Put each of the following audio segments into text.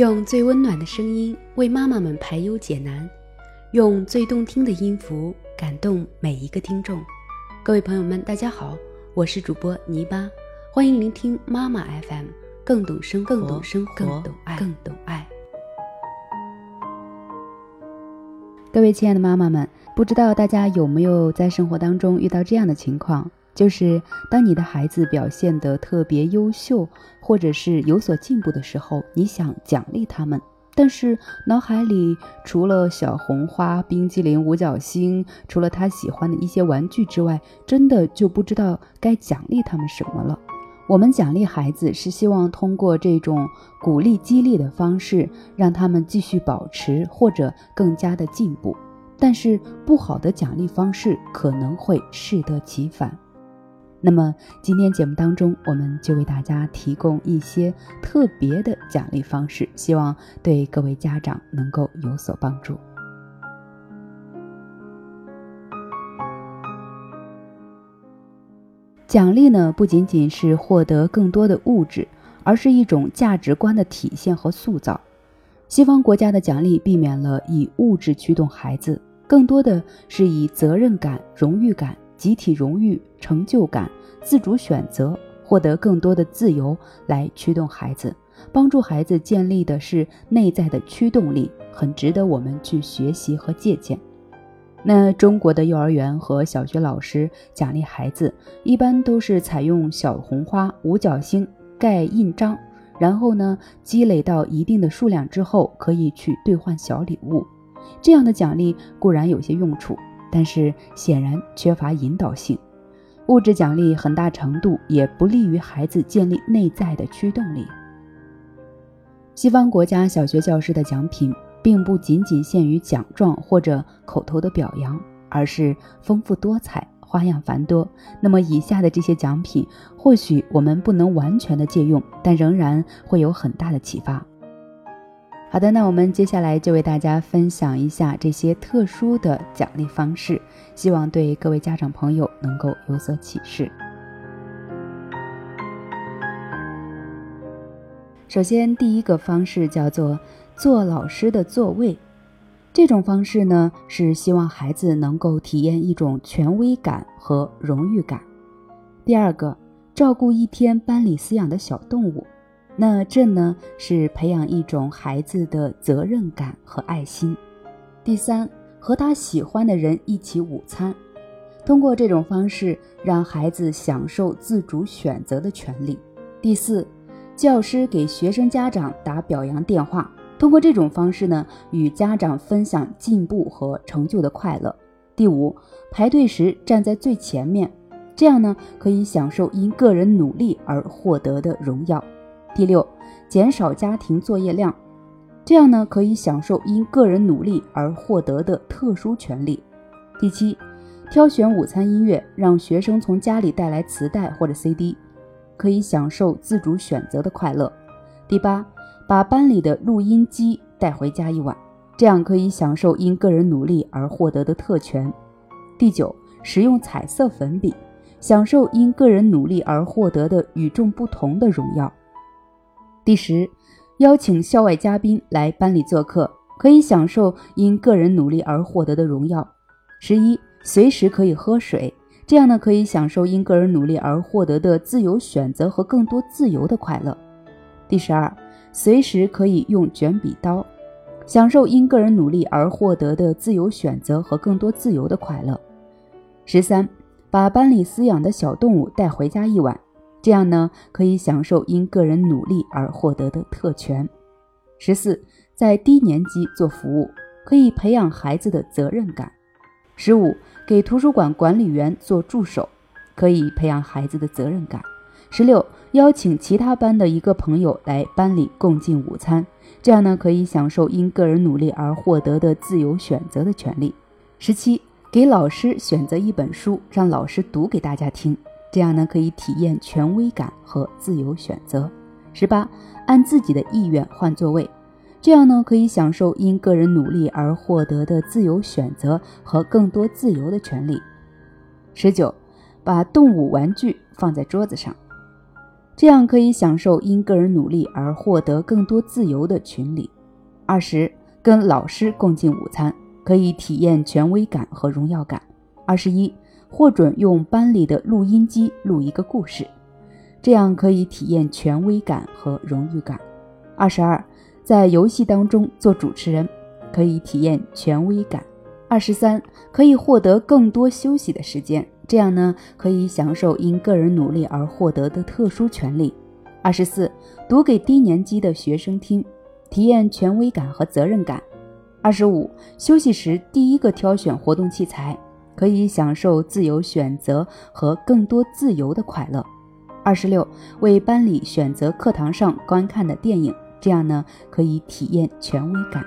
用最温暖的声音为妈妈们排忧解难，用最动听的音符感动每一个听众。各位朋友们，大家好，我是主播泥巴，欢迎聆听妈妈 FM，更懂生活，更懂生活，更懂爱，更懂爱。各位亲爱的妈妈们，不知道大家有没有在生活当中遇到这样的情况？就是当你的孩子表现得特别优秀，或者是有所进步的时候，你想奖励他们，但是脑海里除了小红花、冰激凌、五角星，除了他喜欢的一些玩具之外，真的就不知道该奖励他们什么了。我们奖励孩子是希望通过这种鼓励激励的方式，让他们继续保持或者更加的进步，但是不好的奖励方式可能会适得其反。那么今天节目当中，我们就为大家提供一些特别的奖励方式，希望对各位家长能够有所帮助。奖励呢，不仅仅是获得更多的物质，而是一种价值观的体现和塑造。西方国家的奖励避免了以物质驱动孩子，更多的是以责任感、荣誉感。集体荣誉、成就感、自主选择，获得更多的自由来驱动孩子，帮助孩子建立的是内在的驱动力，很值得我们去学习和借鉴。那中国的幼儿园和小学老师奖励孩子，一般都是采用小红花、五角星盖印章，然后呢，积累到一定的数量之后，可以去兑换小礼物。这样的奖励固然有些用处。但是显然缺乏引导性，物质奖励很大程度也不利于孩子建立内在的驱动力。西方国家小学教师的奖品并不仅仅限于奖状或者口头的表扬，而是丰富多彩、花样繁多。那么以下的这些奖品，或许我们不能完全的借用，但仍然会有很大的启发。好的，那我们接下来就为大家分享一下这些特殊的奖励方式，希望对各位家长朋友能够有所启示。首先，第一个方式叫做做老师的座位，这种方式呢是希望孩子能够体验一种权威感和荣誉感。第二个，照顾一天班里饲养的小动物。那这呢是培养一种孩子的责任感和爱心。第三，和他喜欢的人一起午餐，通过这种方式让孩子享受自主选择的权利。第四，教师给学生家长打表扬电话，通过这种方式呢与家长分享进步和成就的快乐。第五，排队时站在最前面，这样呢可以享受因个人努力而获得的荣耀。第六，减少家庭作业量，这样呢可以享受因个人努力而获得的特殊权利。第七，挑选午餐音乐，让学生从家里带来磁带或者 CD，可以享受自主选择的快乐。第八，把班里的录音机带回家一晚，这样可以享受因个人努力而获得的特权。第九，使用彩色粉笔，享受因个人努力而获得的与众不同的荣耀。第十，邀请校外嘉宾来班里做客，可以享受因个人努力而获得的荣耀。十一，随时可以喝水，这样呢可以享受因个人努力而获得的自由选择和更多自由的快乐。第十二，随时可以用卷笔刀，享受因个人努力而获得的自由选择和更多自由的快乐。十三，把班里饲养的小动物带回家一晚。这样呢，可以享受因个人努力而获得的特权。十四，在低年级做服务，可以培养孩子的责任感。十五，给图书馆管理员做助手，可以培养孩子的责任感。十六，邀请其他班的一个朋友来班里共进午餐，这样呢，可以享受因个人努力而获得的自由选择的权利。十七，给老师选择一本书，让老师读给大家听。这样呢，可以体验权威感和自由选择。十八，按自己的意愿换座位，这样呢，可以享受因个人努力而获得的自由选择和更多自由的权利。十九，把动物玩具放在桌子上，这样可以享受因个人努力而获得更多自由的群里。二十，跟老师共进午餐，可以体验权威感和荣耀感。二十一，获准用班里的录音机录一个故事，这样可以体验权威感和荣誉感。二十二，在游戏当中做主持人，可以体验权威感。二十三，可以获得更多休息的时间。这样呢，可以享受因个人努力而获得的特殊权利。二十四，读给低年级的学生听，体验权威感和责任感。二十五，休息时第一个挑选活动器材，可以享受自由选择和更多自由的快乐。二十六，为班里选择课堂上观看的电影，这样呢，可以体验权威感。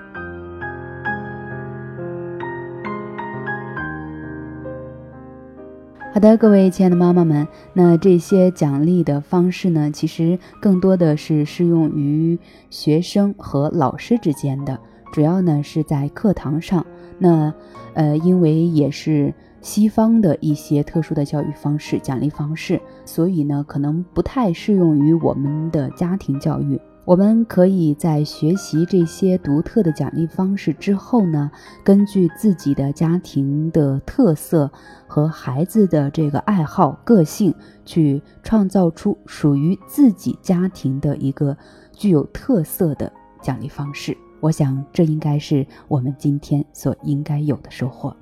好的，各位亲爱的妈妈们，那这些奖励的方式呢，其实更多的是适用于学生和老师之间的，主要呢是在课堂上。那呃，因为也是西方的一些特殊的教育方式、奖励方式，所以呢，可能不太适用于我们的家庭教育。我们可以在学习这些独特的奖励方式之后呢，根据自己的家庭的特色和孩子的这个爱好、个性，去创造出属于自己家庭的一个具有特色的奖励方式。我想，这应该是我们今天所应该有的收获。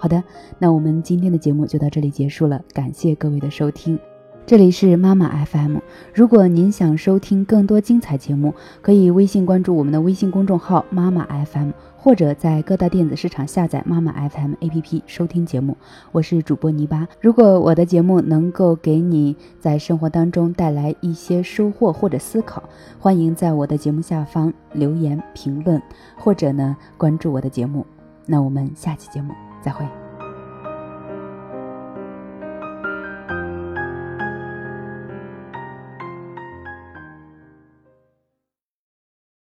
好的，那我们今天的节目就到这里结束了，感谢各位的收听。这里是妈妈 FM，如果您想收听更多精彩节目，可以微信关注我们的微信公众号妈妈 FM，或者在各大电子市场下载妈妈 FM APP 收听节目。我是主播泥巴，如果我的节目能够给你在生活当中带来一些收获或者思考，欢迎在我的节目下方留言评论，或者呢关注我的节目。那我们下期节目。再会。